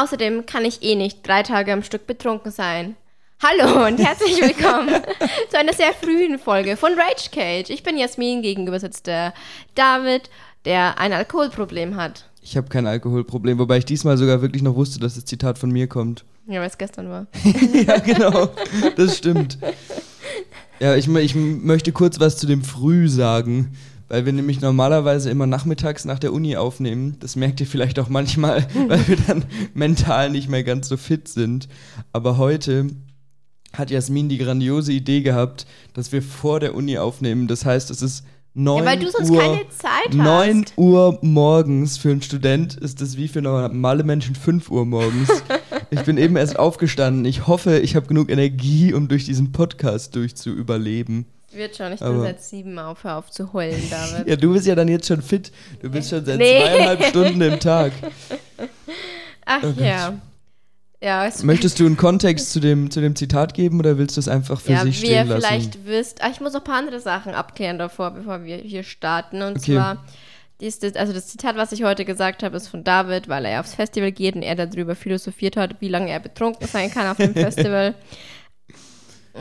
Außerdem kann ich eh nicht drei Tage am Stück betrunken sein. Hallo und herzlich willkommen zu einer sehr frühen Folge von Rage Cage. Ich bin Jasmin, gegenüber sitzt der David, der ein Alkoholproblem hat. Ich habe kein Alkoholproblem, wobei ich diesmal sogar wirklich noch wusste, dass das Zitat von mir kommt. Ja, weil es gestern war. ja, genau. Das stimmt. Ja, ich, ich möchte kurz was zu dem Früh sagen, weil wir nämlich normalerweise immer nachmittags nach der Uni aufnehmen. Das merkt ihr vielleicht auch manchmal, weil wir dann mental nicht mehr ganz so fit sind. Aber heute hat Jasmin die grandiose Idee gehabt, dass wir vor der Uni aufnehmen. Das heißt, es ist 9 ja, weil du sonst Uhr, keine Zeit 9 hast. Uhr morgens für einen Student ist das wie für normale Menschen 5 Uhr morgens. ich bin eben erst aufgestanden. Ich hoffe, ich habe genug Energie, um durch diesen Podcast durchzuüberleben. Wird schon, ich bin Aber- seit sieben auf, hör auf zu heulen, David. Ja, du bist ja dann jetzt schon fit. Du bist schon seit Nee. zweieinhalb Stunden im Tag. Ach Oh ja. Ja, es Möchtest du einen Kontext zu dem, zu dem Zitat geben oder willst du es einfach für ja, sich wie ihr stehen lassen? vielleicht wisst, ah, ich muss noch ein paar andere Sachen abklären davor, bevor wir hier starten. Und Okay. zwar, dies, das, also das Zitat, was ich heute gesagt habe, ist von David, weil er aufs Festival geht und er darüber philosophiert hat, wie lange er betrunken sein kann auf dem Festival.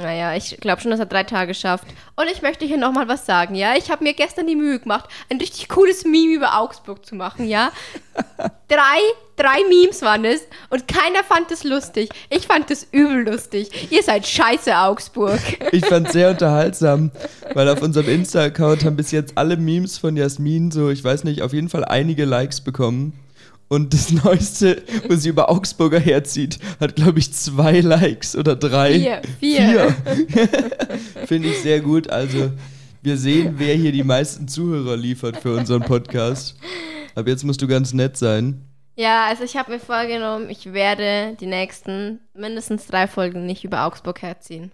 Naja, ich glaube schon, dass er drei Tage schafft. Und ich möchte hier nochmal was sagen, ja? Ich habe mir gestern die Mühe gemacht, ein richtig cooles Meme über Augsburg zu machen, ja? drei, drei Memes waren es und keiner fand es lustig. Ich fand es übel lustig. Ihr seid scheiße, Augsburg. Ich fand es sehr unterhaltsam, weil auf unserem Insta-Account haben bis jetzt alle Memes von Jasmin so, ich weiß nicht, auf jeden Fall einige Likes bekommen. Und das Neueste, wo sie über Augsburger herzieht, hat, glaube ich, zwei Likes oder drei. Vier, vier. Vier. Finde ich sehr gut. Also, wir sehen, wer hier die meisten Zuhörer liefert für unseren Podcast. Aber jetzt musst du ganz nett sein. Ja, also ich habe mir vorgenommen, ich werde die nächsten mindestens drei Folgen nicht über Augsburg herziehen.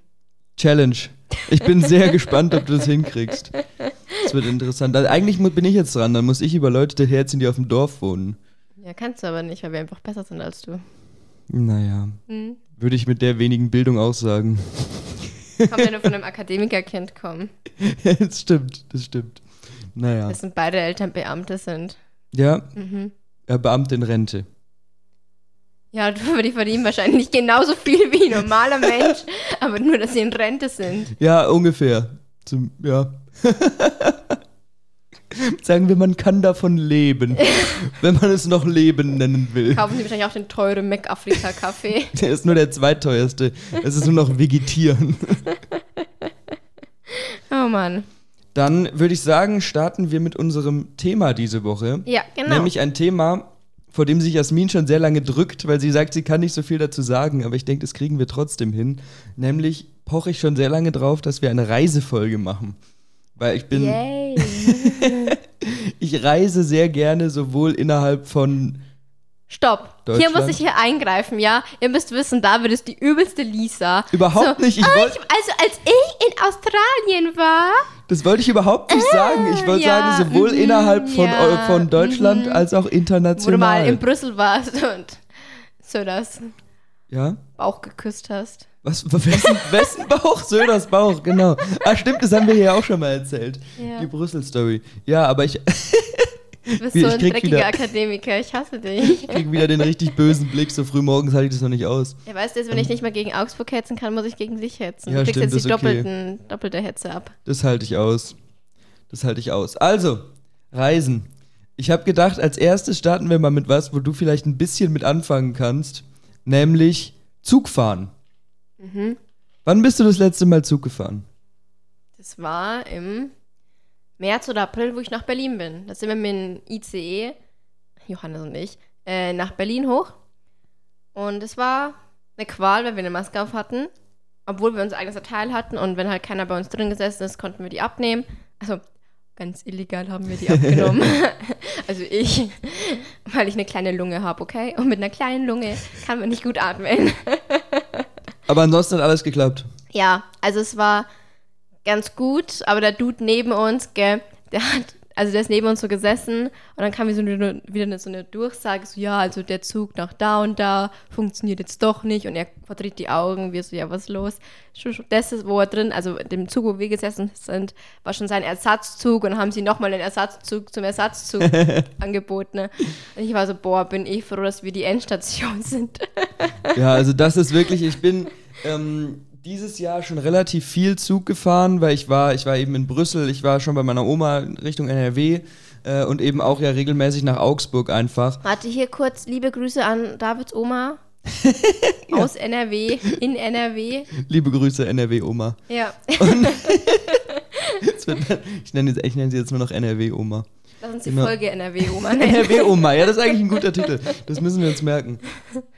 Challenge. Ich bin sehr gespannt, ob du das hinkriegst. Das wird interessant. Also eigentlich bin ich jetzt dran, dann muss ich über Leute herziehen, die auf dem Dorf wohnen. Ja, kannst du aber nicht, weil wir einfach besser sind als du. Naja, Hm? würde ich mit der wenigen Bildung auch sagen. Kann ja nur von einem Akademikerkind kommen. das stimmt, das stimmt. Naja. Dass sind beide Eltern Beamte sind. Ja, Mhm. ja Beamte in Rente. Ja, du- die verdienen wahrscheinlich genauso viel wie ein normaler Mensch, aber nur, dass sie in Rente sind. Ja, ungefähr. Zum, ja. Sagen wir, man kann davon leben, wenn man es noch Leben nennen will. Kaufen sie wahrscheinlich auch den teuren McAfrica-Kaffee. Der ist nur der zweiteuerste. Es ist nur noch Vegetieren. Oh Mann. Dann würde ich sagen, starten wir mit unserem Thema diese Woche. Ja, genau. Nämlich ein Thema, vor dem sich Jasmin schon sehr lange drückt, weil sie sagt, sie kann nicht so viel dazu sagen, aber ich denke, das kriegen wir trotzdem hin. Nämlich poche ich schon sehr lange drauf, dass wir eine Reisefolge machen. Weil ich bin, Yay. ich reise sehr gerne sowohl innerhalb von, Stopp. Hier muss ich hier eingreifen, ja? Ihr müsst wissen, David ist die übelste Lisa. überhaupt nicht, ich wollte, ich, also als ich in Australien war, das wollte ich überhaupt nicht sagen. Ich wollte ja, sagen, sowohl mhm, innerhalb von, ja, von Deutschland mhm. als auch wo du mal international. in Brüssel warst und so das ja? Bauch geküsst hast. Was, wessen, wessen Bauch? Söders Bauch, genau. Ah, stimmt, das haben wir hier auch schon mal erzählt. Ja. Die Brüssel-Story. Ja, aber ich Du bist so ich ein krieg dreckiger wieder- Akademiker, ich hasse dich. kriege wieder den richtig bösen Blick. So früh morgens halte ich das noch nicht aus. Ja, weißt du, jetzt, wenn ich nicht mehr gegen Augsburg hetzen kann, muss ich gegen dich hetzen. Ja, du kriegst stimmt, jetzt die okay. doppelten, doppelte Hetze ab. Das halte ich aus. Das halte ich aus. Also, Reisen. Ich habe gedacht, als erstes starten wir mal mit was, wo du vielleicht ein bisschen mit anfangen kannst. Nämlich Zugfahren. Mhm. Wann bist du das letzte Mal Zug gefahren? Das war im März oder April, wo ich nach Berlin bin. Da sind wir mit dem ICE, Johannes und ich, äh, nach Berlin hoch. Und es war eine Qual, weil wir eine Maske auf hatten. Obwohl wir unser eigenes Abteil hatten und wenn halt keiner bei uns drin gesessen ist, konnten wir die abnehmen. Also ganz illegal haben wir die abgenommen. also ich, weil ich eine kleine Lunge habe, okay? Und mit einer kleinen Lunge kann man nicht gut atmen. Aber ansonsten hat alles geklappt. Ja, also es war ganz gut, aber der Dude neben uns, gell, der hat also der ist neben uns so gesessen und dann kam wieder so eine, wieder eine, so eine Durchsage, so ja, also der Zug nach da und da funktioniert jetzt doch nicht und er verdreht die Augen, wir so, ja, was ist los? Das ist, wo er drin, also dem Zug, wo wir gesessen sind, war schon sein Ersatzzug und haben sie nochmal einen Ersatzzug zum Ersatzzug angeboten. Ne? Und ich war so, boah, bin ich froh, dass wir die Endstation sind. ja, also das ist wirklich, ich bin ähm, dieses Jahr schon relativ viel Zug gefahren, weil ich war, ich war eben in Brüssel, ich war schon bei meiner Oma Richtung NRW äh, und eben auch ja regelmäßig nach Augsburg einfach. Warte hier kurz, liebe Grüße an Davids Oma. Aus NRW, in NRW. Liebe Grüße, NRW-Oma. Ja. wird, ich, nenne, ich nenne sie jetzt nur noch NRW-Oma. Lass uns die genau. Folge NRW-Oma nennen. NRW-Oma, ja, das ist eigentlich ein guter Titel. Das müssen wir uns merken.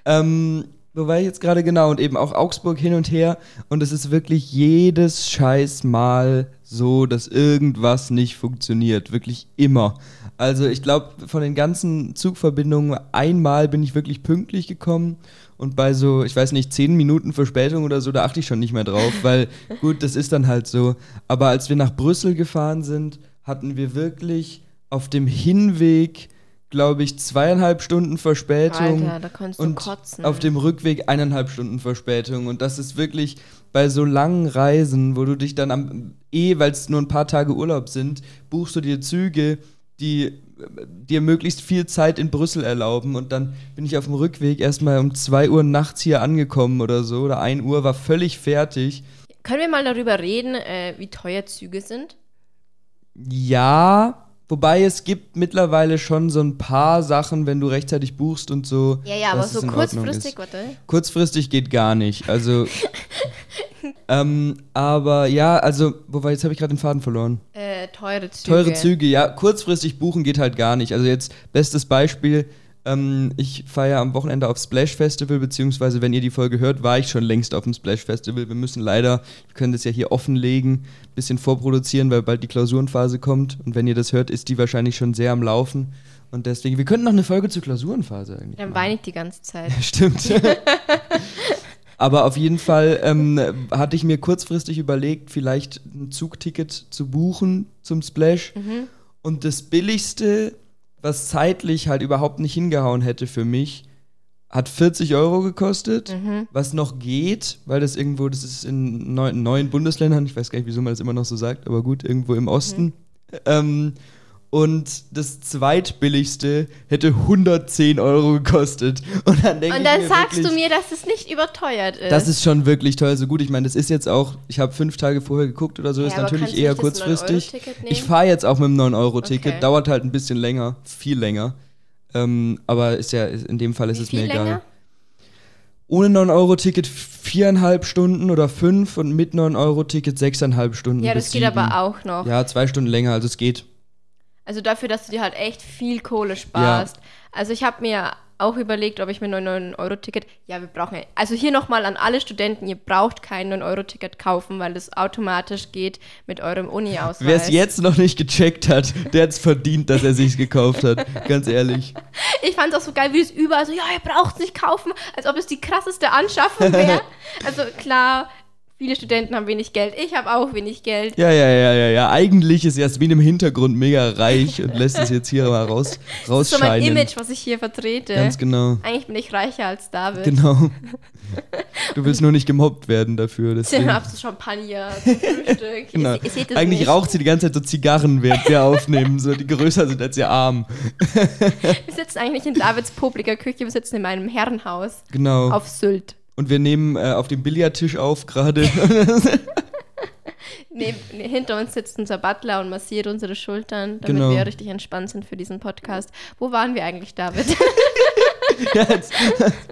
Ähm, wo war ich jetzt gerade genau? Und eben auch Augsburg hin und her. Und es ist wirklich jedes scheiß Mal so, dass irgendwas nicht funktioniert. Wirklich immer. Also ich glaube, von den ganzen Zugverbindungen einmal bin ich wirklich pünktlich gekommen. Und bei so, ich weiß nicht, zehn Minuten Verspätung oder so, da achte ich schon nicht mehr drauf, weil gut, das ist dann halt so. Aber als wir nach Brüssel gefahren sind, hatten wir wirklich auf dem Hinweg glaube ich, zweieinhalb Stunden Verspätung. Alter, da kannst du und kotzen. Auf dem Rückweg eineinhalb Stunden Verspätung. Und das ist wirklich bei so langen Reisen, wo du dich dann am eh, weil es nur ein paar Tage Urlaub sind, buchst du dir Züge, die dir möglichst viel Zeit in Brüssel erlauben. Und dann bin ich auf dem Rückweg erstmal um 2 Uhr nachts hier angekommen oder so. Oder 1 Uhr, war völlig fertig. Können wir mal darüber reden, äh, wie teuer Züge sind? Ja, Wobei es gibt mittlerweile schon so ein paar Sachen, wenn du rechtzeitig buchst und so. Ja, ja, aber so kurzfristig, warte. Kurzfristig geht gar nicht. Also. ähm, aber ja, also, wobei, jetzt habe ich gerade den Faden verloren. Äh, teure Züge. Teure Züge, ja. Kurzfristig buchen geht halt gar nicht. Also jetzt, bestes Beispiel, ähm, ich feiere am Wochenende auf Splash Festival, beziehungsweise wenn ihr die Folge hört, war ich schon längst auf dem Splash Festival. Wir müssen leider, wir können das ja hier offenlegen, ein bisschen vorproduzieren, weil bald die Klausurenphase kommt. Und wenn ihr das hört, ist die wahrscheinlich schon sehr am Laufen. Und deswegen, wir könnten noch eine Folge zur Klausurenphase eigentlich. Dann weine ich die ganze Zeit. Stimmt. Aber auf jeden Fall ähm, hatte ich mir kurzfristig überlegt, vielleicht ein Zugticket zu buchen zum Splash. Mhm. Und das billigste was zeitlich halt überhaupt nicht hingehauen hätte für mich, hat 40 Euro gekostet, mhm. was noch geht, weil das irgendwo, das ist in neun, neuen Bundesländern, ich weiß gar nicht, wieso man das immer noch so sagt, aber gut, irgendwo im Osten. Mhm. Ähm, und das zweitbilligste hätte 110 Euro gekostet. Und dann, und dann sagst wirklich, du mir, dass es nicht überteuert ist. Das ist schon wirklich teuer. So gut, ich meine, das ist jetzt auch, ich habe fünf Tage vorher geguckt oder so, ja, ist natürlich eher kurzfristig. Ich fahre jetzt auch mit dem 9-Euro-Ticket, okay. dauert halt ein bisschen länger, viel länger. Ähm, aber ist ja, in dem Fall ist Wie es mir egal. Ohne 9-Euro-Ticket viereinhalb Stunden oder fünf und mit 9-Euro-Ticket sechseinhalb Stunden. Ja, das geht aber auch noch. Ja, zwei Stunden länger, also es geht. Also dafür, dass du dir halt echt viel Kohle sparst. Ja. Also ich habe mir auch überlegt, ob ich mir ein 9-Euro-Ticket. Ja, wir brauchen. Also hier nochmal an alle Studenten: Ihr braucht kein 9-Euro-Ticket kaufen, weil das automatisch geht mit eurem Uni-Ausweis. Wer es jetzt noch nicht gecheckt hat, der hat es verdient, dass er sich's gekauft hat. Ganz ehrlich. Ich fand es auch so geil, wie es überall so: Ja, ihr braucht es nicht kaufen, als ob es die krasseste Anschaffung wäre. also klar, Viele Studenten haben wenig Geld. Ich habe auch wenig Geld. Ja, ja, ja, ja, ja. Eigentlich ist Jasmin im Hintergrund mega reich und lässt es jetzt hier mal raus, rausscheinen. Das ist so mein Image, was ich hier vertrete. Ganz genau. Eigentlich bin ich reicher als David. Genau. Du willst nur nicht gemobbt werden dafür. Deswegen. Ja, du Champagner zum Frühstück. genau. Ich, ich Eigentlich nicht. raucht sie die ganze Zeit so Zigarren, während wir aufnehmen, so die größer sind als ihr Arm. wir sitzen eigentlich in Davids publiker Küche, wir sitzen in meinem Herrenhaus. Genau. Auf Sylt. Und wir nehmen äh, auf dem Billardtisch auf gerade. nee, hinter uns sitzt unser Butler und massiert unsere Schultern, damit genau. wir richtig entspannt sind für diesen Podcast. Wo waren wir eigentlich, David? jetzt,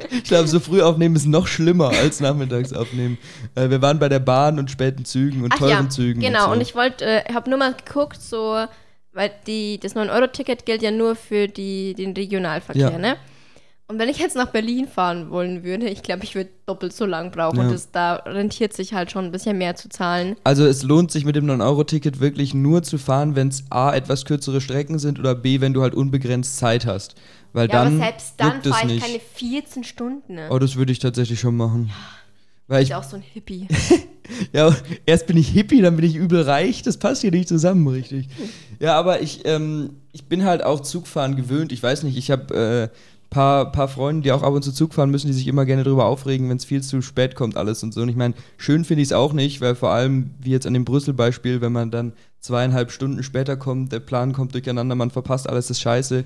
ich glaube, so früh aufnehmen ist noch schlimmer als nachmittags aufnehmen. Äh, wir waren bei der Bahn und späten Zügen und Ach teuren ja, Zügen. Genau, und, so. und ich wollte, äh, habe nur mal geguckt, so, weil die, das 9-Euro-Ticket gilt ja nur für die, den Regionalverkehr, ja. ne? Und wenn ich jetzt nach Berlin fahren wollen würde, ich glaube, ich würde doppelt so lang brauchen. Ja. Und das, da rentiert sich halt schon ein bisschen mehr zu zahlen. Also es lohnt sich mit dem 9-Euro-Ticket wirklich nur zu fahren, wenn es A, etwas kürzere Strecken sind oder B, wenn du halt unbegrenzt Zeit hast. Weil ja, dann aber selbst dann fahre ich nicht. keine 14 Stunden. Ne? Oh, das würde ich tatsächlich schon machen. Ja, Weil ich, ich auch so ein Hippie. Ja, erst bin ich Hippie, dann bin ich übel reich. Das passt hier nicht zusammen, richtig. Ja, aber ich, ähm, ich bin halt auch Zugfahren gewöhnt. Ich weiß nicht, ich habe äh, paar, paar Freunde, die auch ab und zu Zug fahren müssen, die sich immer gerne darüber aufregen, wenn es viel zu spät kommt, alles und so. Und ich meine, schön finde ich es auch nicht, weil vor allem, wie jetzt an dem Brüssel-Beispiel, wenn man dann zweieinhalb Stunden später kommt, der Plan kommt durcheinander, man verpasst alles, ist scheiße.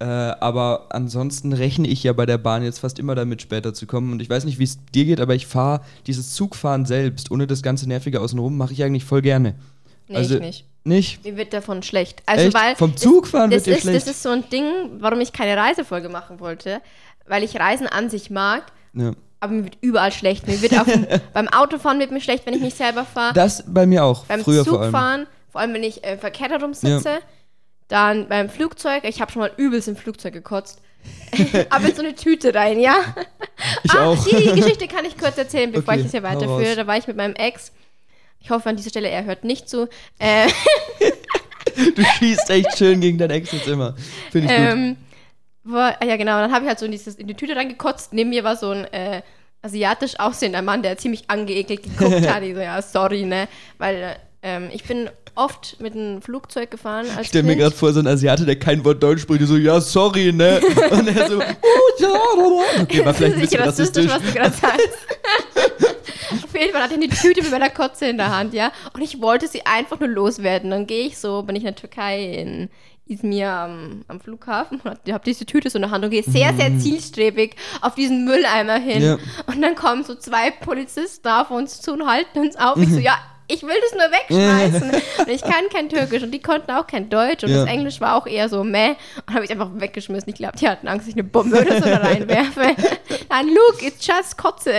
Äh, aber ansonsten rechne ich ja bei der Bahn jetzt fast immer damit, später zu kommen. Und ich weiß nicht, wie es dir geht, aber ich fahre dieses Zugfahren selbst, ohne das ganze Nervige außenrum, mache ich eigentlich voll gerne. Nee, Also- ich nicht. Nicht? Mir wird davon schlecht. Also, Echt? weil. Vom Zugfahren das, wird dir ist, schlecht? Das ist so ein Ding, warum ich keine Reisefolge machen wollte. Weil ich Reisen an sich mag, Ja. aber mir wird überall schlecht. Mir wird dem, beim Autofahren wird mir schlecht, wenn ich nicht selber fahre. Das bei mir auch, Beim früher vor allem. Zugfahren, vor allem wenn ich äh, verkehrt herum sitze. Dann beim Flugzeug, ich habe schon mal übelst im Flugzeug gekotzt. aber in so eine Tüte rein, ja? Ich ah, auch. Die, die Geschichte kann ich kurz erzählen, bevor Okay, ich das hier weiterführe. Da war ich mit meinem Ex. Ich hoffe an dieser Stelle, er hört nicht zu. Äh, Du schießt echt schön gegen dein Ex jetzt immer. Finde ich gut. ähm, war, ah ja, genau. Dann habe ich halt so in, dieses, in die Tüte reingekotzt. Neben mir war so ein äh, asiatisch aussehender Mann, der ziemlich angeekelt geguckt hat. Ich so, ja, sorry, ne? Weil ähm, ich bin oft mit einem Flugzeug gefahren Ich stelle mir gerade vor, so ein Asiate, der kein Wort Deutsch spricht, die so, ja, sorry, ne? Und er so, oh, ja. Okay, war vielleicht ein bisschen Sicher rassistisch. was du gerade sagst. Auf jeden Fall hat er eine Tüte mit meiner Kotze in der Hand, ja. Und ich wollte sie einfach nur loswerden. Dann gehe ich so, bin ich in der Türkei in Izmir am, am Flughafen und habe diese Tüte so in der Hand und gehe sehr, sehr zielstrebig auf diesen Mülleimer hin. Mhm. Ja. Und dann kommen so zwei Polizisten auf uns zu und halten uns auf. Ich Mhm. so, ja, ich will das nur wegschmeißen. und ich kann kein Türkisch und die konnten auch kein Deutsch und Ja. das Englisch war auch eher so meh. Und habe ich einfach weggeschmissen. Ich glaube, die hatten Angst, dass ich eine Bombe oder so da reinwerfe. Dann, look, it's just Kotze.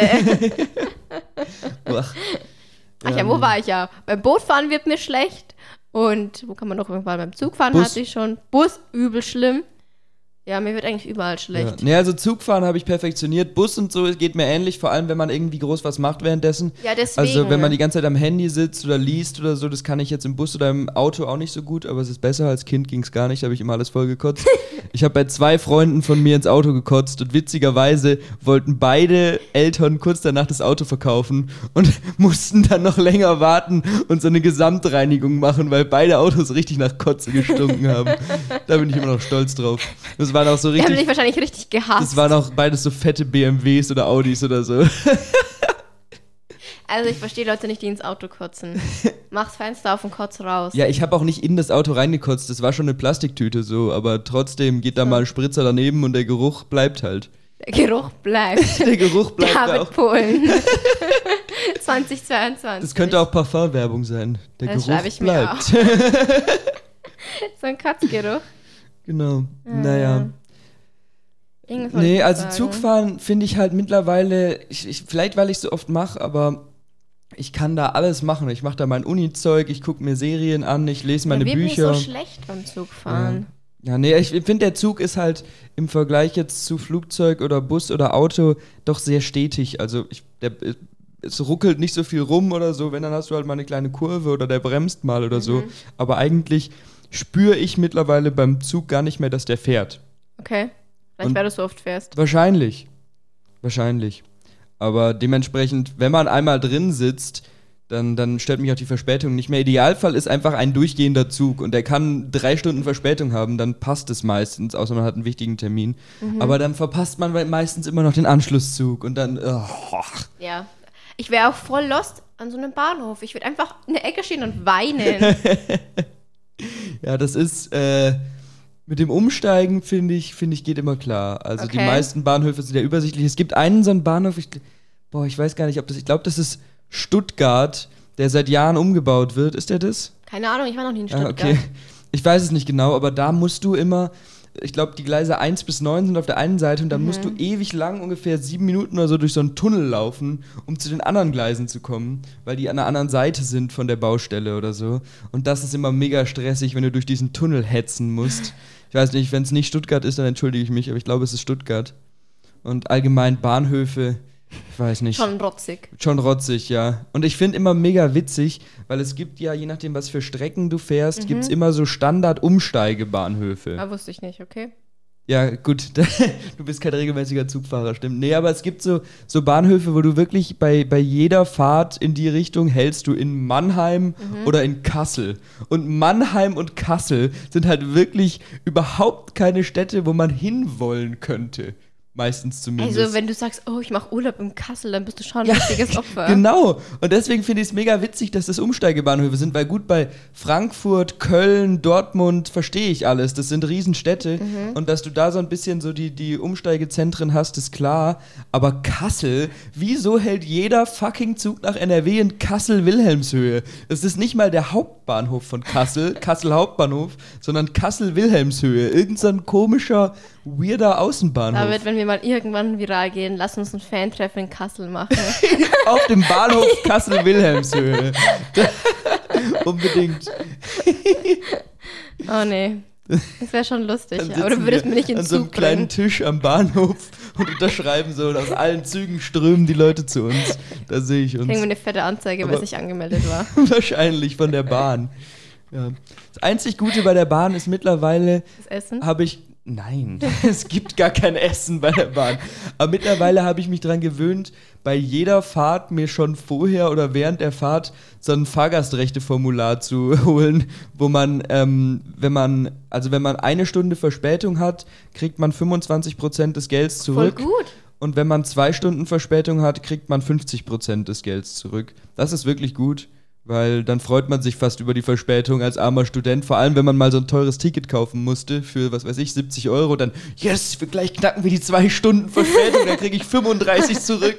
Ach, Ach ja, wo war ich ja? Beim Bootfahren wird mir schlecht. Und wo kann man noch irgendwann beim Zugfahren Bus. hatte ich schon. Bus, übel schlimm. Ja, mir wird eigentlich überall Ja. schlecht. Nee, also Zugfahren habe ich perfektioniert. Bus und so geht mir ähnlich, vor allem wenn man irgendwie groß was macht währenddessen. Ja, deswegen. Also wenn man die ganze Zeit am Handy sitzt oder liest oder so, das kann ich jetzt im Bus oder im Auto auch nicht so gut, aber es ist besser. Als Kind ging es gar nicht, habe ich immer alles voll gekotzt. ich habe bei zwei Freunden von mir ins Auto gekotzt und witzigerweise wollten beide Eltern kurz danach das Auto verkaufen und mussten dann noch länger warten und so eine Gesamtreinigung machen, weil beide Autos richtig nach Kotze gestunken haben. Da bin ich immer noch stolz drauf. Das waren auch so die haben richtig dich wahrscheinlich richtig gehasst. das waren auch beides so fette BMWs oder Audis oder so. also ich verstehe Leute nicht, die ins Auto kotzen. Mach's Fenster auf und kotz raus. Ja, ich habe auch nicht in das Auto reingekotzt. Das war schon eine Plastiktüte so, aber trotzdem geht da mal ein Spritzer daneben und der Geruch bleibt halt. Der Geruch bleibt. Der Geruch bleibt David auch. Polen. 2022. Das könnte auch Parfumwerbung sein. Der Das Geruch schreibe ich mir bleibt. So ein Kotzgeruch. Genau. Naja. Irgendwas wollte Nee, ich also sagen. Zugfahren finde ich halt mittlerweile, ich, ich, vielleicht weil ich so oft mache, aber ich kann da alles machen. Ich mache da mein Uni-Zeug, ich gucke mir Serien an, ich lese meine wird Bücher. mir so schlecht beim Zugfahren. Ja, nee, ich finde, der Zug ist halt im Vergleich jetzt zu Flugzeug oder Bus oder Auto doch sehr stetig. Also ich, der, es ruckelt nicht so viel rum oder so, wenn dann hast du halt mal eine kleine Kurve oder der bremst mal oder so. Aber eigentlich spüre ich mittlerweile beim Zug gar nicht mehr, dass der fährt. Okay. Vielleicht, Und- weil du so oft fährst. Wahrscheinlich. Wahrscheinlich. Aber dementsprechend, wenn man einmal drin sitzt, dann, dann stört mich auch die Verspätung nicht mehr. Idealfall ist einfach ein durchgehender Zug und der kann drei Stunden Verspätung haben, dann passt es meistens, außer man hat einen wichtigen Termin. Aber dann verpasst man meistens immer noch den Anschlusszug und dann. Oh. Ja. Ich wäre auch voll lost an so einem Bahnhof. Ich würde einfach in der Ecke stehen und weinen. Ja, das ist. Äh, mit dem Umsteigen, finde ich, finde ich, geht immer klar. Also die Okay. meisten Bahnhöfe sind ja übersichtlich. Es gibt einen so einen Bahnhof, ich, boah, ich weiß gar nicht, ob das, ich glaube, das ist Stuttgart, der seit Jahren umgebaut wird. Ist der das? Keine Ahnung, ich war noch nie in Ah, Stuttgart. okay. Ich weiß es nicht genau, aber da musst du immer, ich glaube, die Gleise 1 bis 9 sind auf der einen Seite und dann musst Mhm. du ewig lang, ungefähr sieben Minuten oder so, durch so einen Tunnel laufen, um zu den anderen Gleisen zu kommen, weil die an der anderen Seite sind von der Baustelle oder so. Und das ist immer mega stressig, wenn du durch diesen Tunnel hetzen musst. Ich weiß nicht, wenn es nicht Stuttgart ist, dann entschuldige ich mich, aber ich glaube, es ist Stuttgart. Und allgemein Bahnhöfe, ich weiß nicht Schon rotzig. schon rotzig, ja. Und ich finde immer mega witzig, weil es gibt ja, je nachdem, was für Strecken du fährst, gibt es immer so Standard-Umsteigebahnhöfe. Ah, wusste ich nicht, okay. Ja, gut, du bist kein regelmäßiger Zugfahrer, stimmt. Nee, aber es gibt so, so Bahnhöfe, wo du wirklich bei, bei jeder Fahrt in die Richtung hältst du in Mannheim mhm. oder in Kassel. Und Mannheim und Kassel sind halt wirklich überhaupt keine Städte, wo man hinwollen könnte. Meistens zumindest. Also, wenn du sagst, oh, ich mache Urlaub in Kassel, dann bist du schon ein ja, richtiges Opfer. Genau. Und deswegen finde ich es mega witzig, dass das Umsteigebahnhöfe sind, weil gut bei Frankfurt, Köln, Dortmund verstehe ich alles. Das sind Riesenstädte. Mhm. Und dass du da so ein bisschen so die, die Umsteigezentren hast, ist klar. Aber Kassel, wieso hält jeder fucking Zug nach NRW in Kassel-Wilhelmshöhe? Das ist nicht mal der Hauptbahnhof von Kassel, Kassel Hauptbahnhof, sondern Kassel-Wilhelmshöhe. Irgend so ein komischer weirder Außenbahnhof. David, wenn wir mal irgendwann viral gehen, lass uns ein Fan-Treffen in Kassel machen. Auf dem Bahnhof Kassel-Wilhelmshöhe. Unbedingt. oh nee. Das wäre schon lustig, aber du würdest mir nicht in An so einem kleinen Tisch am Bahnhof und unterschreiben so und aus allen Zügen strömen die Leute zu uns. Da sehe ich uns. Kriegen wir eine fette Anzeige, weil es nicht angemeldet war. Wahrscheinlich von der Bahn. Ja. Das einzig Gute bei der Bahn ist mittlerweile, habe ich Nein, es gibt gar kein Essen bei der Bahn. Aber mittlerweile habe ich mich daran gewöhnt, bei jeder Fahrt mir schon vorher oder während der Fahrt so ein Fahrgastrechteformular zu holen, wo man, ähm, wenn man, also wenn man eine Stunde Verspätung hat, kriegt man 25% des Gelds zurück. Voll gut. Und wenn man zwei Stunden Verspätung hat, kriegt man 50% des Gelds zurück. Das ist wirklich gut. Weil dann freut man sich fast über die Verspätung als armer Student. Vor allem, wenn man mal so ein teures Ticket kaufen musste für, was weiß ich, 70 Euro. Dann, yes, wir gleich knacken wir die zwei Stunden Verspätung, dann kriege ich 35 zurück.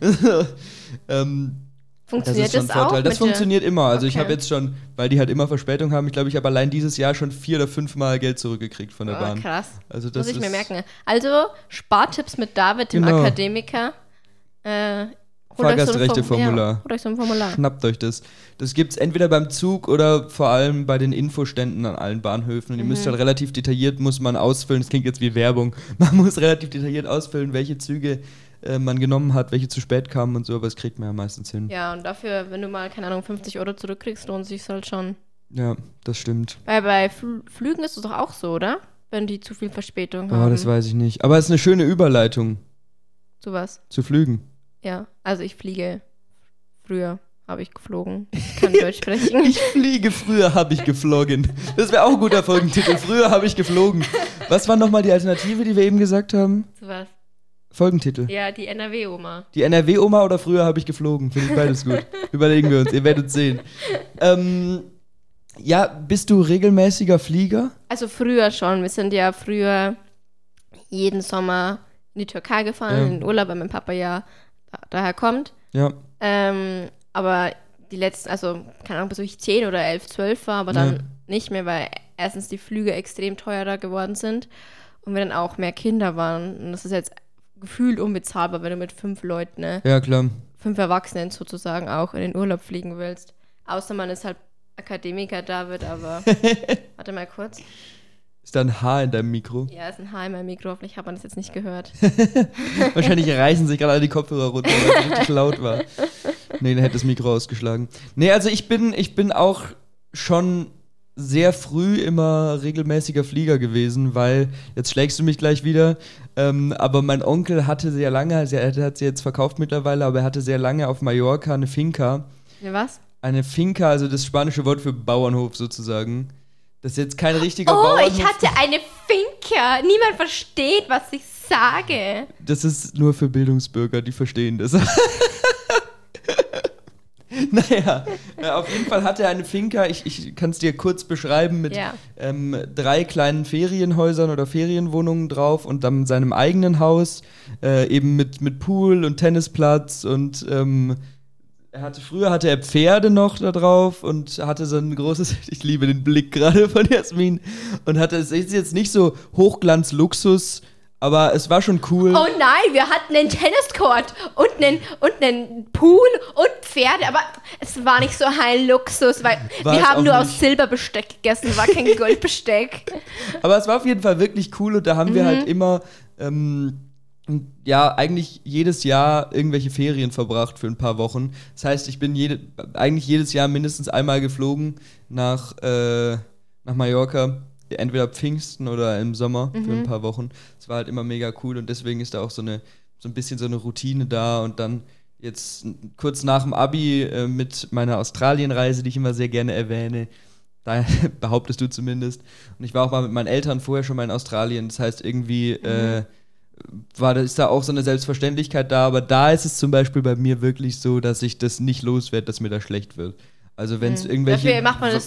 ähm, funktioniert das, ist das auch? Das funktioniert immer. Also okay. ich habe jetzt schon, weil die halt immer Verspätung haben, ich glaube, ich habe allein dieses Jahr schon vier oder fünf Mal Geld zurückgekriegt von der oh, Bahn. Krass. Also das Muss ich mir merken. Also Spartipps mit David, dem genau. Akademiker. Äh, Fahrgastrechteformular. Ja, so ein Formular. Schnappt euch das. Das gibt es entweder beim Zug oder vor allem bei den Infoständen an allen Bahnhöfen. Und ihr mhm. müsst halt relativ detailliert, muss man ausfüllen, das klingt jetzt wie Werbung, man muss relativ detailliert ausfüllen, welche Züge äh, man genommen hat, welche zu spät kamen und so, aber das kriegt man ja meistens hin. Ja, und dafür, wenn du mal, keine Ahnung, 50 Euro zurückkriegst, lohnt sich halt schon. Ja, das stimmt. Weil bei Fl Flügen ist es doch auch so, oder? Wenn die zu viel Verspätung haben. Oh, das weiß ich nicht. Aber es ist eine schöne Überleitung. Zu was? Zu Flügen. Ja, also ich fliege. Früher habe ich geflogen. Ich kann Deutsch sprechen. Ich fliege, früher habe ich geflogen. Das wäre auch ein guter Folgentitel. Früher habe ich geflogen. Was war nochmal die Alternative, die wir eben gesagt haben? Zu was? Folgentitel. Ja, die NRW-Oma. Die NRW-Oma oder früher habe ich geflogen? Finde ich beides gut. Überlegen wir uns, ihr werdet sehen. Ähm, ja, bist du regelmäßiger Flieger? Also früher schon. Wir sind ja früher jeden Sommer in die Türkei gefahren, ja. in den Urlaub, weil mein Papa ja daher kommt. Ja. Ähm, aber die letzten, also keine Ahnung, bis ich 10 oder 11, 12 war, aber dann ja. nicht mehr, weil erstens die Flüge extrem teurer geworden sind und wir dann auch mehr Kinder waren. Und das ist jetzt gefühlt unbezahlbar, wenn du mit fünf Leuten, ne? Ja, klar. Fünf Erwachsenen sozusagen auch in den Urlaub fliegen willst. Außer man ist halt Akademiker David, aber warte mal kurz. Ist da ein Haar in deinem Mikro? Ja, ist ein Haar in meinem Mikro. Hoffentlich hat man das jetzt nicht gehört. Wahrscheinlich reißen sich gerade alle die Kopfhörer runter, weil es richtig laut war. Nee, dann hätte das Mikro ausgeschlagen. Nee, also ich bin, ich bin auch schon sehr früh immer regelmäßiger Flieger gewesen, weil, jetzt schlägst du mich gleich wieder, ähm, aber mein Onkel hatte sehr lange, also er hat sie jetzt verkauft mittlerweile, aber er hatte sehr lange auf Mallorca eine Finca. Ja, was? Eine Finca, also das spanische Wort für Bauernhof sozusagen. Das ist jetzt kein richtiger oh, Bauernhof. Oh, ich hatte eine Finca. Niemand versteht, was ich sage. Das ist nur für Bildungsbürger, die verstehen das. naja, äh, auf jeden Fall hatte er eine Finca, ich, ich kann es dir kurz beschreiben, mit ja. ähm, drei kleinen Ferienhäusern oder Ferienwohnungen drauf und dann seinem eigenen Haus, äh, eben mit, mit Pool und Tennisplatz und ähm, er hatte, früher hatte er Pferde noch da drauf und hatte so ein großes, ich liebe den Blick gerade von Jasmin, und hatte, es ist jetzt nicht so Hochglanz-Luxus, aber es war schon cool. Oh nein, wir hatten einen Tenniscourt und einen, und einen Pool und Pferde, aber es war nicht so ein Luxus, weil war wir haben nur nicht. aus Silberbesteck gegessen, war kein Goldbesteck. aber es war auf jeden Fall wirklich cool und da haben mhm. wir halt immer ähm, ja, eigentlich jedes Jahr irgendwelche Ferien verbracht für ein paar Wochen. Das heißt, ich bin jede, eigentlich jedes Jahr mindestens einmal geflogen nach, äh, nach Mallorca. entweder Pfingsten oder im Sommer für ein Mhm. paar Wochen. Es war halt immer mega cool und deswegen ist da auch so eine so ein bisschen so eine Routine da und dann jetzt kurz nach dem Abi äh, mit meiner Australienreise, die ich immer sehr gerne erwähne. Da behauptest du zumindest. Und ich war auch mal mit meinen Eltern vorher schon mal in Australien. Das heißt, irgendwie äh, war da, ist da auch so eine Selbstverständlichkeit da. Aber da ist es zum Beispiel bei mir wirklich so, dass ich das nicht loswerde, dass mir da schlecht wird. Also wenn es Mhm. irgendwelche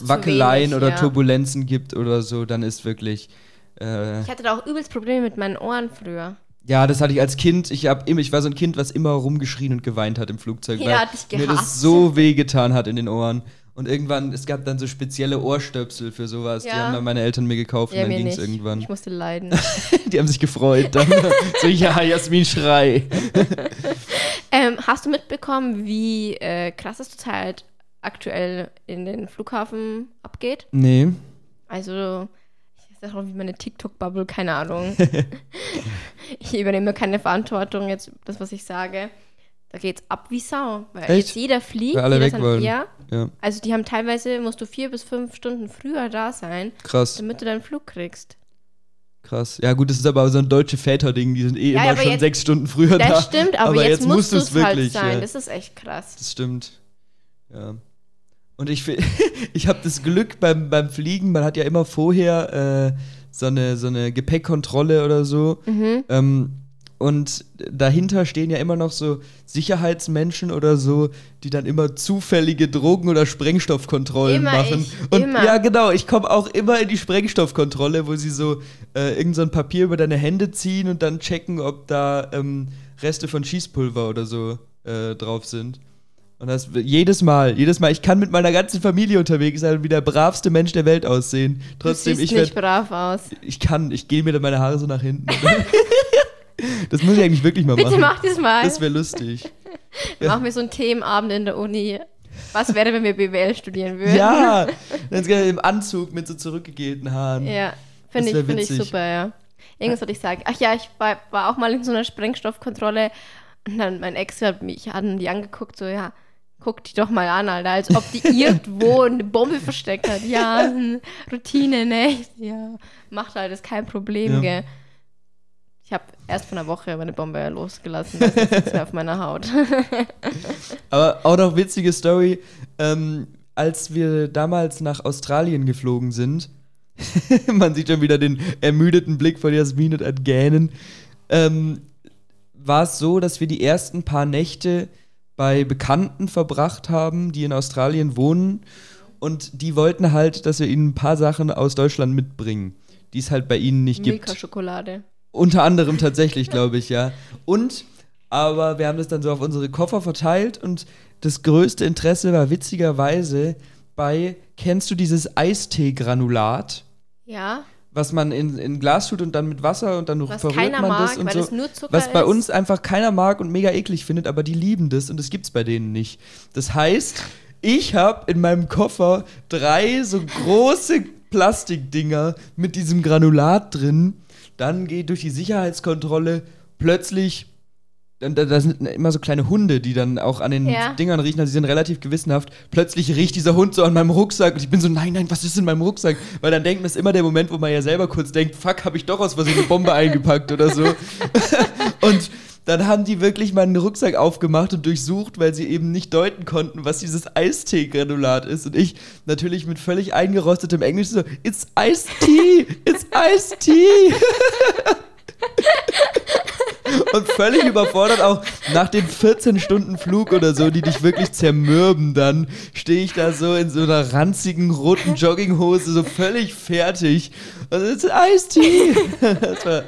Wackeleien wenig, oder ja. Turbulenzen gibt oder so, dann ist wirklich. Äh, Ich hatte da auch übelst Probleme mit meinen Ohren früher. ja, das hatte ich als Kind. Ich, hab immer, ich war so ein Kind, was immer rumgeschrien und geweint hat im Flugzeug, Ja, weil mir das so wehgetan hat in den Ohren. Und irgendwann, es gab dann so spezielle Ohrstöpsel für sowas. Die Ja. haben dann meine Eltern mir gekauft Ja, und dann ging es irgendwann. Ich musste leiden. Die haben sich gefreut. Dann so, ja, Jasmin, schrei. ähm, hast du mitbekommen, wie äh, krass es zurzeit aktuell in den Flughafen abgeht? Nee. Also, ich sag auch wie meine TikTok-Bubble, keine Ahnung. ich übernehme keine Verantwortung jetzt, das, was ich sage. Da geht's ab wie Sau. Weil Echt? jetzt jeder fliegt, Weil alle jeder weg ist wollen. ja. Ja, Also die haben teilweise, musst du vier bis fünf Stunden früher da sein, krass, damit du deinen Flug kriegst. krass. Ja, gut, das ist aber so ein deutsche Väter-Ding. Die sind eh Ja, immer schon jetzt- sechs Stunden früher da. Das stimmt, aber, aber jetzt, jetzt musst du es halt wirklich, sein. ja. Das ist echt krass. Das stimmt. Ja. Und ich, ich habe das Glück beim, beim Fliegen, man hat ja immer vorher äh, so, eine, so eine Gepäckkontrolle oder so. Mhm. Ähm, und dahinter stehen ja immer noch so Sicherheitsmenschen oder so, die dann immer zufällige Drogen- oder Sprengstoffkontrollen Immer machen. ich, und immer. ja, genau, ich komme auch immer in die Sprengstoffkontrolle, wo sie so äh, irgend so Papier über deine Hände ziehen und dann checken, ob da ähm, Reste von Schießpulver oder so äh, drauf sind. Und das jedes Mal, jedes Mal, ich kann mit meiner ganzen Familie unterwegs sein und wie der bravste Mensch der Welt aussehen. Trotzdem, du siehst ich nicht werd, brav aus. ich kann, ich gehe mir dann meine Haare so nach hinten. das muss ich eigentlich wirklich mal Bitte machen. mach das mal. Das wäre lustig. ja. Machen wir so einen Themenabend in der Uni. Was wäre, wenn wir BWL studieren würden? Ja, dann im Anzug mit so zurückgegelten Haaren. Ja, finde ich, find ich super, ja. Irgendwas wollte ich sagen. Ach ja, ich war, war auch mal in so einer Sprengstoffkontrolle und dann mein Ex hat mich an die angeguckt, so, ja, guck die doch mal an, Alter, als ob die irgendwo eine Bombe versteckt hat. Ja, Routine, ne? Ja, macht halt, ist kein Problem, Ja. gell. Ich habe erst vor einer Woche meine Bombe losgelassen, das ist jetzt auf meiner Haut. Aber auch noch witzige Story. Ähm, als wir damals nach Australien geflogen sind, man sieht schon wieder den ermüdeten Blick von Jasmin und ein Gähnen, ähm, war es so, dass wir die ersten paar Nächte bei Bekannten verbracht haben, die in Australien wohnen. Und die wollten halt, dass wir ihnen ein paar Sachen aus Deutschland mitbringen, die es halt bei ihnen nicht gibt. Milka-Schokolade. Unter anderem tatsächlich, glaube ich, ja. Und, aber wir haben das dann so auf unsere Koffer verteilt und das größte Interesse war witzigerweise bei, kennst du dieses Eistee-Granulat, Ja, was man in, in Glas tut und dann mit Wasser und dann was verrührt man mag, das und so. Zucker was bei ist. uns einfach keiner mag und mega eklig findet, aber die lieben das und das gibt's bei denen nicht. Das heißt, ich habe in meinem Koffer drei so große Plastikdinger mit diesem Granulat drin. Dann geht durch die Sicherheitskontrolle plötzlich da, da sind immer so kleine Hunde, die dann auch an den Ja. Dingern riechen, also die sind relativ gewissenhaft. Plötzlich riecht dieser Hund so an meinem Rucksack und ich bin so, nein, nein, was ist in meinem Rucksack? Weil dann denkt man, ist immer der Moment, wo man ja selber kurz denkt, fuck, habe ich doch aus Versehen eine Bombe eingepackt oder so. und dann haben die wirklich meinen Rucksack aufgemacht und durchsucht, weil sie eben nicht deuten konnten, was dieses Eistee-Granulat ist. Und ich natürlich mit völlig eingerostetem Englisch so, it's iced tea, it's iced tea. Und völlig überfordert auch nach dem 14-Stunden-Flug oder so, die dich wirklich zermürben dann, stehe ich da so in so einer ranzigen roten Jogginghose, so völlig fertig. Und es ist Eistee. Das war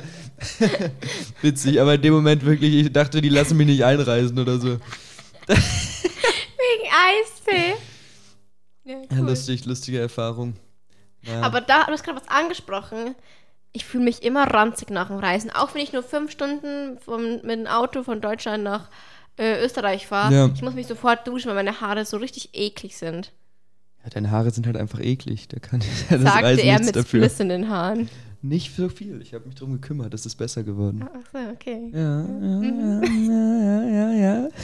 witzig, aber in dem Moment wirklich, ich dachte, die lassen mich nicht einreisen oder so. Wegen Eistee. Ja, Ja, cool. lustig, lustige Erfahrung. Ja. Aber da, du hast gerade was angesprochen. Ich fühle mich immer ranzig nach dem Reisen. Auch wenn ich nur fünf Stunden vom, mit dem Auto von Deutschland nach äh, Österreich fahre. Ja. Ich muss mich sofort duschen, weil meine Haare so richtig eklig sind. ja, deine Haare sind halt einfach eklig. Da kann ja das Sagte Reisen er nichts mit dafür. Spliss in den Haaren. Nicht so viel. Ich habe mich drum gekümmert. Das ist besser geworden. Ach so, okay. Ja, ja, ja, ja, ja, ja.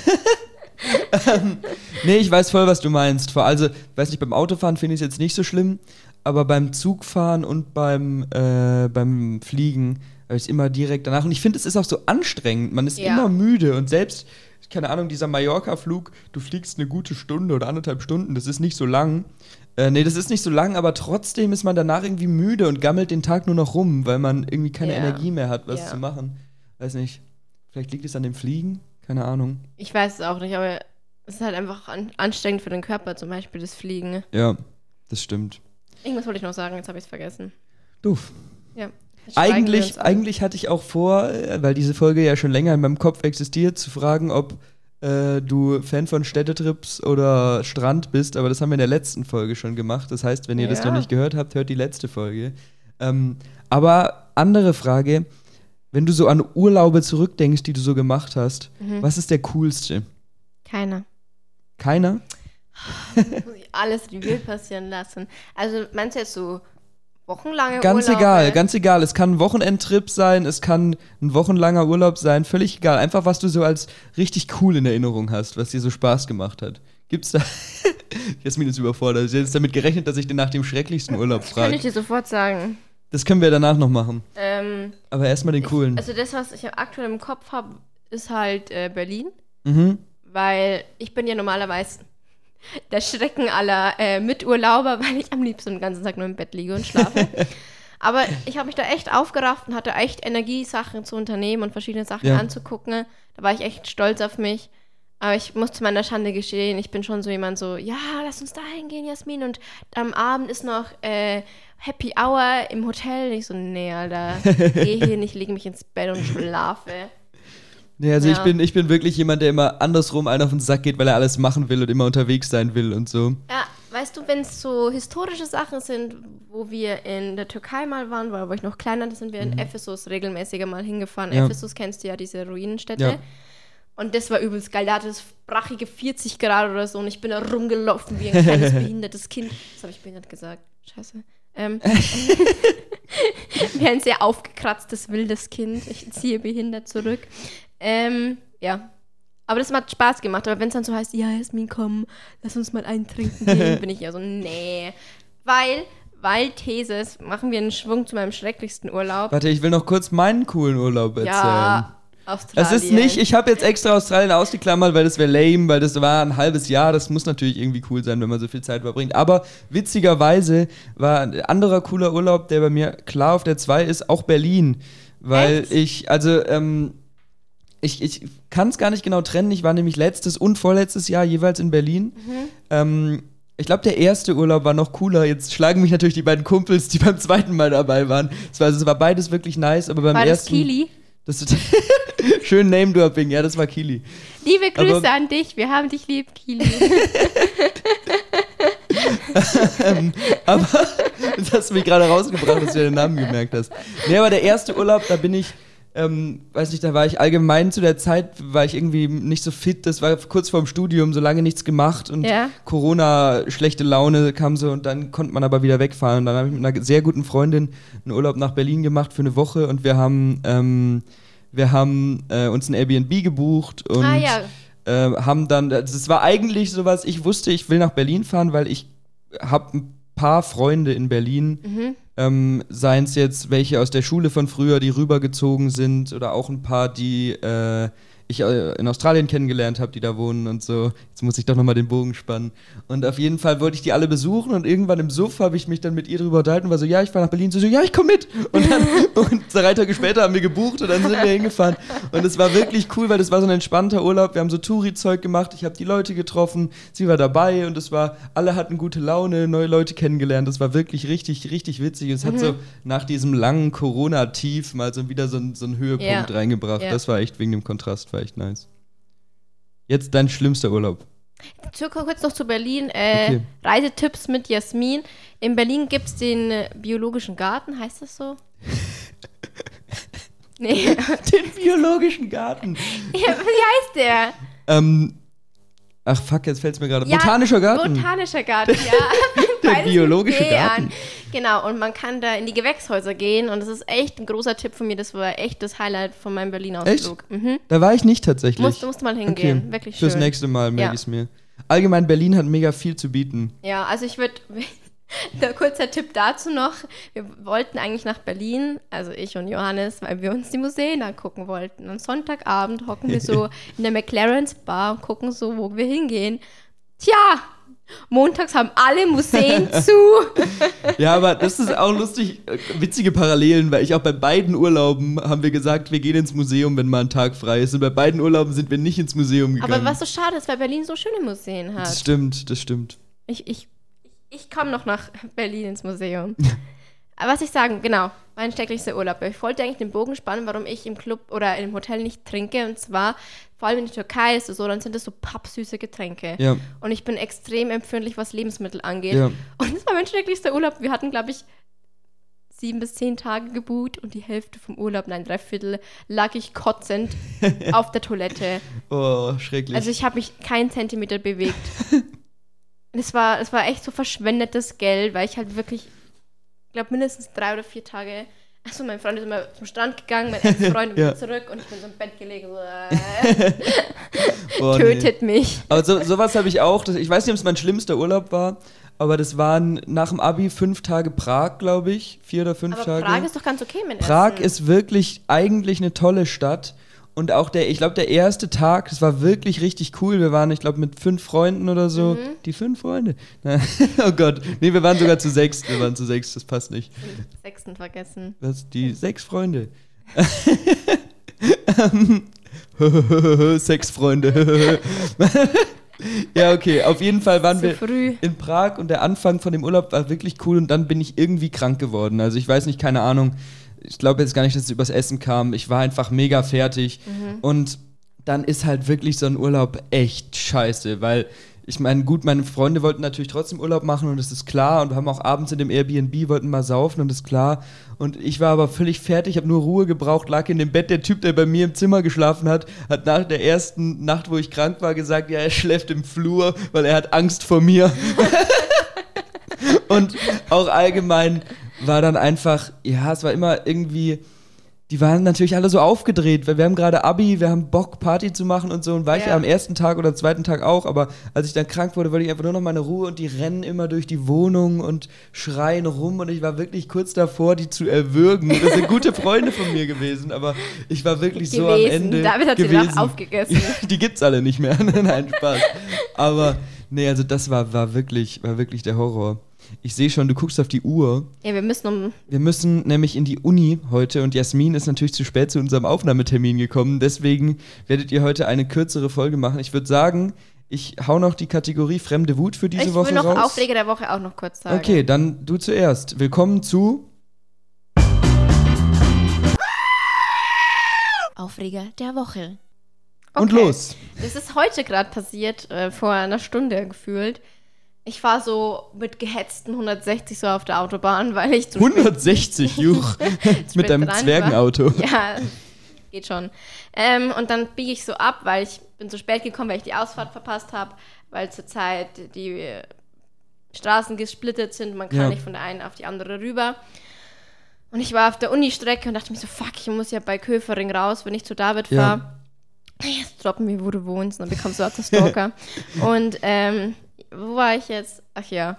Ähm, nee, ich weiß voll, was du meinst. Also, weiß nicht, beim Autofahren finde ich es jetzt nicht so schlimm, aber beim Zugfahren und beim, äh, beim Fliegen es immer direkt danach. Und ich finde, es ist auch so anstrengend. Man ist Ja. immer müde und selbst, keine Ahnung, dieser Mallorca-Flug, du fliegst eine gute Stunde oder anderthalb Stunden, das ist nicht so lang. Äh, nee, das ist nicht so lang, aber trotzdem ist man danach irgendwie müde und gammelt den Tag nur noch rum, weil man irgendwie keine Ja. Energie mehr hat, was Ja. zu machen. Weiß nicht. Vielleicht liegt es an dem Fliegen? Keine Ahnung. Ich weiß es auch nicht, aber es ist halt einfach an anstrengend für den Körper, zum Beispiel das Fliegen. Ja, das stimmt. Irgendwas wollte ich noch sagen, jetzt habe ich es vergessen. Doof. Ja. Jetzt schweigen wir uns Eigentlich, an. eigentlich hatte ich auch vor, äh, weil diese Folge ja schon länger in meinem Kopf existiert, zu fragen, ob äh, du Fan von Städtetrips oder Strand bist, aber das haben wir in der letzten Folge schon gemacht. Das heißt, wenn ihr das Ja. noch nicht gehört habt, hört die letzte Folge. Ähm, aber andere Frage, wenn du so an Urlaube zurückdenkst, die du so gemacht hast, Mhm. was ist der coolste? Keiner. Keiner? Ich alles Revue passieren lassen. Also meinst du jetzt so wochenlange Ganz Urlaube? egal, ganz egal. Es kann ein Wochenendtrip sein, es kann ein wochenlanger Urlaub sein, völlig egal. Einfach, was du so als richtig cool in Erinnerung hast, was dir so Spaß gemacht hat. Gibt's da. Jasmin ist überfordert. Sie hat jetzt damit gerechnet, dass ich den nach dem schrecklichsten Urlaub Kann ich frage. dir sofort sagen. Das können wir danach noch machen. Ähm, Aber erstmal den coolen. also das, was ich aktuell im Kopf habe, ist halt äh, Berlin. Mhm. Weil ich bin ja normalerweise der Schrecken aller äh, Miturlauber, weil ich am liebsten den ganzen Tag nur im Bett liege und schlafe. Aber ich habe mich da echt aufgerafft und hatte echt Energie, Sachen zu unternehmen und verschiedene Sachen Ja. anzugucken. Da war ich echt stolz auf mich. Aber ich muss zu meiner Schande gestehen, ich bin schon so jemand so, ja, lass uns da hingehen, Jasmin. Und am Abend ist noch äh, Happy Hour im Hotel. Ich so, nee, Alter, geh hin, ich lege mich ins Bett und schlafe. Nee, also ich, Ja. bin, ich bin wirklich jemand, der immer andersrum einen auf den Sack geht, weil er alles machen will und immer unterwegs sein will und so. Ja, weißt du, wenn es so historische Sachen sind, wo wir in der Türkei mal waren, weil wo ich noch kleiner, da sind wir in Ephesus regelmäßiger mal hingefahren. Mhm. Ja. Ephesus kennst du ja, diese Ruinenstädte. Ja. Und das war übelst geil. Da hatte es brachige 40 Grad oder so und ich bin da rumgelaufen wie ein kleines behindertes Kind. Das habe ich behindert gesagt. Scheiße. Ähm, wie ein sehr aufgekratztes, wildes Kind. Ich ziehe behindert zurück. Ähm, ja. Aber das hat Spaß gemacht. Aber wenn es dann so heißt, ja, Jasmin, komm, lass uns mal eintrinken gehen, bin ich ja so, nee. Weil, weil Thesis, machen wir einen Schwung zu meinem schrecklichsten Urlaub. Warte, ich will noch kurz meinen coolen Urlaub erzählen. Ja, Australien. Das ist nicht, ich habe jetzt extra Australien ausgeklammert, weil das wäre lame, weil das war ein halbes Jahr. Das muss natürlich irgendwie cool sein, wenn man so viel Zeit verbringt. Aber witzigerweise war ein anderer cooler Urlaub, der bei mir klar auf der 2 ist, auch Berlin. Weil Echt? ich, also, ähm, ich, ich kann es gar nicht genau trennen. Ich war nämlich letztes und vorletztes Jahr jeweils in Berlin. Ähm, ich glaube, der erste Urlaub war noch cooler. Jetzt schlagen mich natürlich die beiden Kumpels, die beim zweiten Mal dabei waren. Es war, also, es war beides wirklich nice, aber beim War das ersten. Kili? Das schön Name-Dropping, ja, das war Kili. Liebe Grüße Aber- an dich, wir haben dich lieb, Kili. Aber das hast du mich gerade rausgebracht, dass du den Namen gemerkt hast. Nee, aber der erste Urlaub, da bin ich, ähm, weiß nicht, da war ich allgemein zu der Zeit, war ich irgendwie nicht so fit. Das war kurz vorm Studium, so lange nichts gemacht und Ja. Corona, schlechte Laune kam so und dann konnte man aber wieder wegfahren. Und dann habe ich mit einer sehr guten Freundin einen Urlaub nach Berlin gemacht für eine Woche und wir haben, ähm, wir haben äh, uns ein Airbnb gebucht und ah ja, äh, haben dann, das war eigentlich sowas, ich wusste, ich will nach Berlin fahren, weil ich habe ein paar Freunde in Berlin, Mhm. Ähm, seien es jetzt welche aus der Schule von früher, die rübergezogen sind oder auch ein paar, die äh, ich äh, in Australien kennengelernt habe, die da wohnen und so. Jetzt muss ich doch nochmal den Bogen spannen. Und auf jeden Fall wollte ich die alle besuchen und irgendwann im Suff habe ich mich dann mit ihr drüber unterhalten und war so, ja, ich fahre nach Berlin. So, so ja, ich komme mit. Und dann und drei Tage später haben wir gebucht und dann sind wir hingefahren. Und es war wirklich cool, weil das war so ein entspannter Urlaub. Wir haben so Touri-Zeug gemacht, ich habe die Leute getroffen, sie war dabei und es war, alle hatten gute Laune, neue Leute kennengelernt. Das war wirklich richtig, richtig witzig. Es hat so nach diesem langen Corona-Tief mal so wieder so, so einen Höhepunkt Ja. reingebracht. Ja. Das war echt wegen dem Kontrast, war echt nice. Jetzt dein schlimmster Urlaub. zu, kurz noch zu Berlin. Äh, Okay. Reisetipps mit Jasmin. In Berlin gibt es den äh, biologischen Garten, heißt das so? nee, Den biologischen Garten. ja, wie heißt der? Ähm, ach fuck, jetzt fällt es mir gerade. Ja, Botanischer Garten. Botanischer Garten, ja. Beides biologische Garten. an. Genau, und man kann da in die Gewächshäuser gehen und das ist echt ein großer Tipp von mir. Das war echt das Highlight von meinem Berlin-Ausflug. Mhm. Da war ich nicht tatsächlich. Musst, musst mal hingehen, wirklich schön. Fürs nächste Mal merke Ja. ich es mir. Allgemein, Berlin hat mega viel zu bieten. Ja, also ich würde, Der kurzer Tipp dazu noch. Wir wollten eigentlich nach Berlin, also ich und Johannes, weil wir uns die Museen angucken wollten. Am Sonntagabend hocken wir so in der McLaren's Bar und gucken so, wo wir hingehen. Tja, montags haben alle Museen zu. Ja, aber das ist auch lustig, äh, witzige Parallelen, weil ich auch bei beiden Urlauben haben wir gesagt, wir gehen ins Museum, wenn mal ein Tag frei ist. Und bei beiden Urlauben sind wir nicht ins Museum gegangen. Aber was so schade ist, weil Berlin so schöne Museen hat. Das stimmt, das stimmt. Ich, ich, ich komme noch nach Berlin ins Museum. Aber was ich sagen, genau, mein schrecklichster Urlaub. Ich wollte eigentlich den Bogen spannen, warum ich im Club oder im Hotel nicht trinke. Und zwar, vor allem in der Türkei ist es so, dann sind das so pappsüße Getränke. Ja. Und ich bin extrem empfindlich, was Lebensmittel angeht. Ja. Und das war mein schrecklichster Urlaub. Wir hatten, glaube ich, sieben bis zehn Tage gebucht und die Hälfte vom Urlaub, nein, drei Viertel, lag ich kotzend auf der Toilette. Oh, schrecklich. Also ich habe mich keinen Zentimeter bewegt. Es war, es war echt so verschwendetes Geld, weil ich halt wirklich, ich glaube, mindestens drei oder vier Tage. Achso, mein Freund ist immer zum Strand gegangen, mein Ex-Freund Ja. ja. zurück und ich bin so im Bett gelegen. So, äh, oh, nee. tötet mich. Aber so, sowas habe ich auch. Ich weiß nicht, ob es mein schlimmster Urlaub war, aber das waren nach dem Abi fünf Tage Prag, glaube ich. Vier oder fünf Aber Tage. Prag ist doch ganz okay mit Prag Essen. ist wirklich eigentlich eine tolle Stadt. Und auch der, ich glaube, der erste Tag, das war wirklich richtig cool. Wir waren, ich glaube, mit fünf Freunden oder so. Mhm. Die fünf Freunde. oh Gott. Nee, wir waren sogar zu sechs. Wir waren zu sechs, das passt nicht. Sechsten vergessen. Was? Die sechs Freunde. sechs Freunde. ja, okay. Auf jeden Fall waren wir früh. in Prag und der Anfang von dem Urlaub war wirklich cool und dann bin ich irgendwie krank geworden. Also ich weiß nicht, keine Ahnung. Ich glaube jetzt gar nicht, dass es übers Essen kam. Ich war einfach mega fertig und dann ist halt wirklich so ein Urlaub echt scheiße, weil ich meine, gut, meine Freunde wollten natürlich trotzdem Urlaub machen und das ist klar und wir haben auch abends in dem Airbnb wollten mal saufen und das ist klar und ich war aber völlig fertig, habe nur Ruhe gebraucht, lag in dem Bett. Der Typ, der bei mir im Zimmer geschlafen hat, hat nach der ersten Nacht, wo ich krank war, gesagt, ja, er schläft im Flur, weil er hat Angst vor mir. und auch allgemein war dann einfach, ja, es war immer irgendwie, die waren natürlich alle so aufgedreht, weil wir haben gerade Abi, wir haben Bock, Party zu machen und so und war ich Ja. ja am ersten Tag oder zweiten Tag auch, aber als ich dann krank wurde, wollte ich einfach nur noch meine Ruhe und die rennen immer durch die Wohnung und schreien rum und ich war wirklich kurz davor, die zu erwürgen. Das sind gute Freunde von mir gewesen, aber ich war wirklich so am Gewesen. Ende David hat sie gewesen. danach aufgegessen. die gibt's alle nicht mehr. Nein, Spaß. Aber nee, also das war, war wirklich, war wirklich der Horror. Ich sehe schon, du guckst auf die Uhr. Ja, wir müssen um. Wir müssen nämlich in die Uni heute und Jasmin ist natürlich zu spät zu unserem Aufnahmetermin gekommen. Deswegen werdet ihr heute eine kürzere Folge machen. Ich würde sagen, ich hau noch die Kategorie fremde Wut für diese ich Woche will noch raus. Aufreger der Woche auch noch kurz sagen. Okay, dann du zuerst. Willkommen zu Aufreger der Woche. und Okay. los. Das ist heute gerade passiert, äh, vor einer Stunde gefühlt. Ich fahre so mit gehetzten 160 so auf der Autobahn, weil ich zu 160, Juch. Mit deinem war. Zwergenauto. Ja, geht schon. Ähm, und dann biege ich so ab, weil ich bin zu spät gekommen, weil ich die Ausfahrt verpasst habe, weil zurzeit die Straßen gesplittet sind. Man kann Ja. nicht von der einen auf die andere rüber. Und ich war auf der Uni-Strecke und dachte mir so, fuck, ich muss ja bei Köfering raus, wenn ich zu David Ja. fahre. Jetzt droppen wir, wo du wohnst, und dann bekommst du auch den Stalker. und ähm, wo war ich jetzt? Ach ja.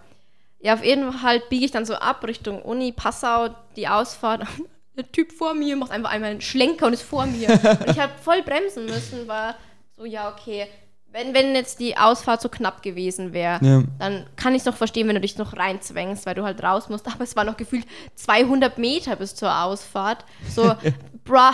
Ja, auf jeden Fall halt biege ich dann so ab Richtung Uni, Passau, die Ausfahrt. Der Typ vor mir macht einfach einmal einen Schlenker und ist vor mir. und ich habe voll bremsen müssen, war so, ja, okay. Wenn, wenn jetzt die Ausfahrt so knapp gewesen wäre, Ja. dann kann ich es noch verstehen, wenn du dich noch reinzwängst, weil du halt raus musst. Aber es war noch gefühlt 200 Meter bis zur Ausfahrt. So, bruh,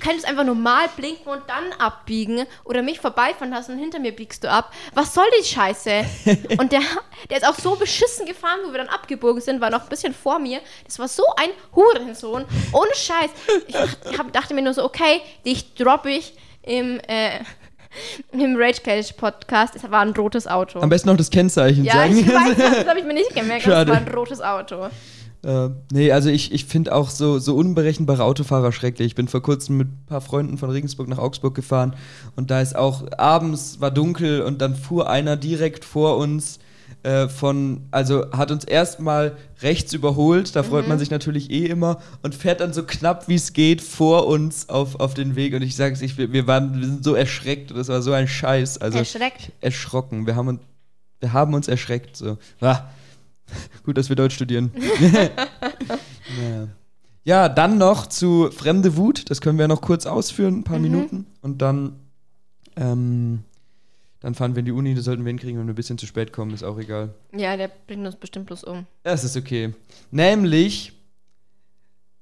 könntest einfach normal blinken und dann abbiegen oder mich vorbeifahren lassen und hinter mir biegst du ab. Was soll die Scheiße? Und der, der ist auch so beschissen gefahren, wo wir dann abgebogen sind, war noch ein bisschen vor mir. Das war so ein Hurensohn. Ohne Scheiß. Ich hab, dachte mir nur so, okay, dich droppe ich im, äh, im Rage Cage Podcast. Es war ein rotes Auto. Am besten noch das Kennzeichen Ja, sagen. ich weiß, das habe ich mir nicht gemerkt, es war ein rotes Auto. Äh, nee, also ich, ich finde auch so, so unberechenbare Autofahrer schrecklich. Ich bin vor kurzem mit ein paar Freunden von Regensburg nach Augsburg gefahren und da ist auch abends war dunkel und dann fuhr einer direkt vor uns äh, von, also hat uns erstmal rechts überholt, da freut man sich natürlich eh immer und fährt dann so knapp wie es geht vor uns auf, auf den Weg und ich sag's, ich, wir, waren, wir sind so erschreckt, das war so ein Scheiß. Also Erschreckt. erschrocken. Wir haben uns, wir haben uns erschreckt. So. Ah. Gut, dass wir Deutsch studieren. naja. Ja, dann noch zu Fremde Wut. Das können wir noch kurz ausführen, ein paar Mhm. Minuten. Und dann, ähm, dann fahren wir in die Uni. Das sollten wir hinkriegen, wenn wir ein bisschen zu spät kommen. Ist auch egal. Ja, der bringt uns bestimmt bloß um. Das ist okay. Nämlich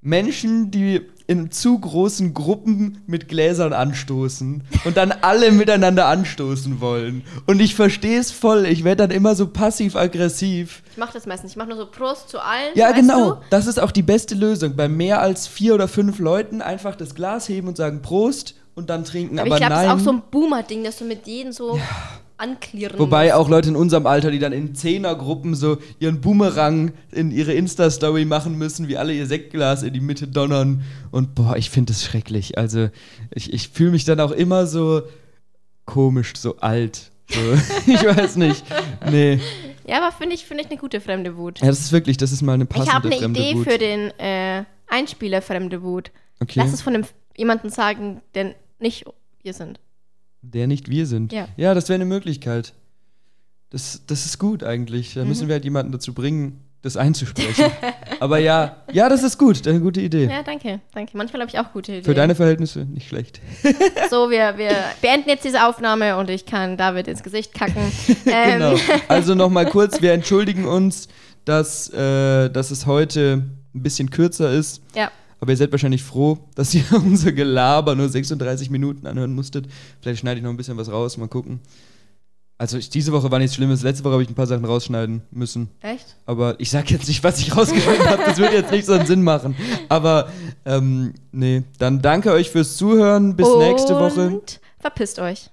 Menschen, die in zu großen Gruppen mit Gläsern anstoßen und dann alle miteinander anstoßen wollen. Und ich verstehe es voll. Ich werde dann immer so passiv-aggressiv. Ich mache das meistens. Ich mache nur so Prost zu allen. Ja, genau. Du? Das ist auch die beste Lösung. Bei mehr als vier oder fünf Leuten einfach das Glas heben und sagen Prost und dann trinken. Aber, Aber, ich glaube, das nein. ist auch so ein Boomer-Ding, dass du mit jedem so anklirren Wobei auch Leute in unserem Alter, die dann in Zehnergruppen so ihren Boomerang in ihre Insta-Story machen müssen, wie alle ihr Sektglas in die Mitte donnern. Und boah, ich finde das schrecklich. Also ich, ich fühle mich dann auch immer so komisch, so alt. So, ich weiß nicht. Nee. Ja, aber finde ich, find ich eine gute fremde Wut. Ja, das ist wirklich, das ist mal eine passende ich habe eine fremde Idee Wut. für den äh, Einspieler fremde Wut. okay. Lass es von dem jemanden sagen, der nicht wir sind. Der nicht wir sind. Ja. Ja, das wäre eine Möglichkeit. Das, das ist gut eigentlich. Da Mhm. müssen wir halt jemanden dazu bringen, das einzusprechen. Aber ja, ja, das ist gut. Das ist eine gute Idee. Ja, danke, danke. Manchmal habe ich auch gute Ideen. Für deine Verhältnisse nicht schlecht. So, wir, wir beenden jetzt diese Aufnahme und ich kann David ins Gesicht kacken. Ähm, Genau. Also nochmal kurz, wir entschuldigen uns, dass, äh, dass es heute ein bisschen kürzer ist. Ja. Aber ihr seid wahrscheinlich froh, dass ihr unser Gelaber nur 36 Minuten anhören musstet. Vielleicht schneide ich noch ein bisschen was raus, mal gucken. Also ich, diese Woche war nichts Schlimmes. Letzte Woche habe ich ein paar Sachen rausschneiden müssen. Echt? Aber ich sage jetzt nicht, was ich rausgeschnitten habe. Das würde jetzt nicht so einen Sinn machen. Aber ähm, nee, dann danke euch fürs Zuhören. Bis nächste Woche. Und verpisst euch.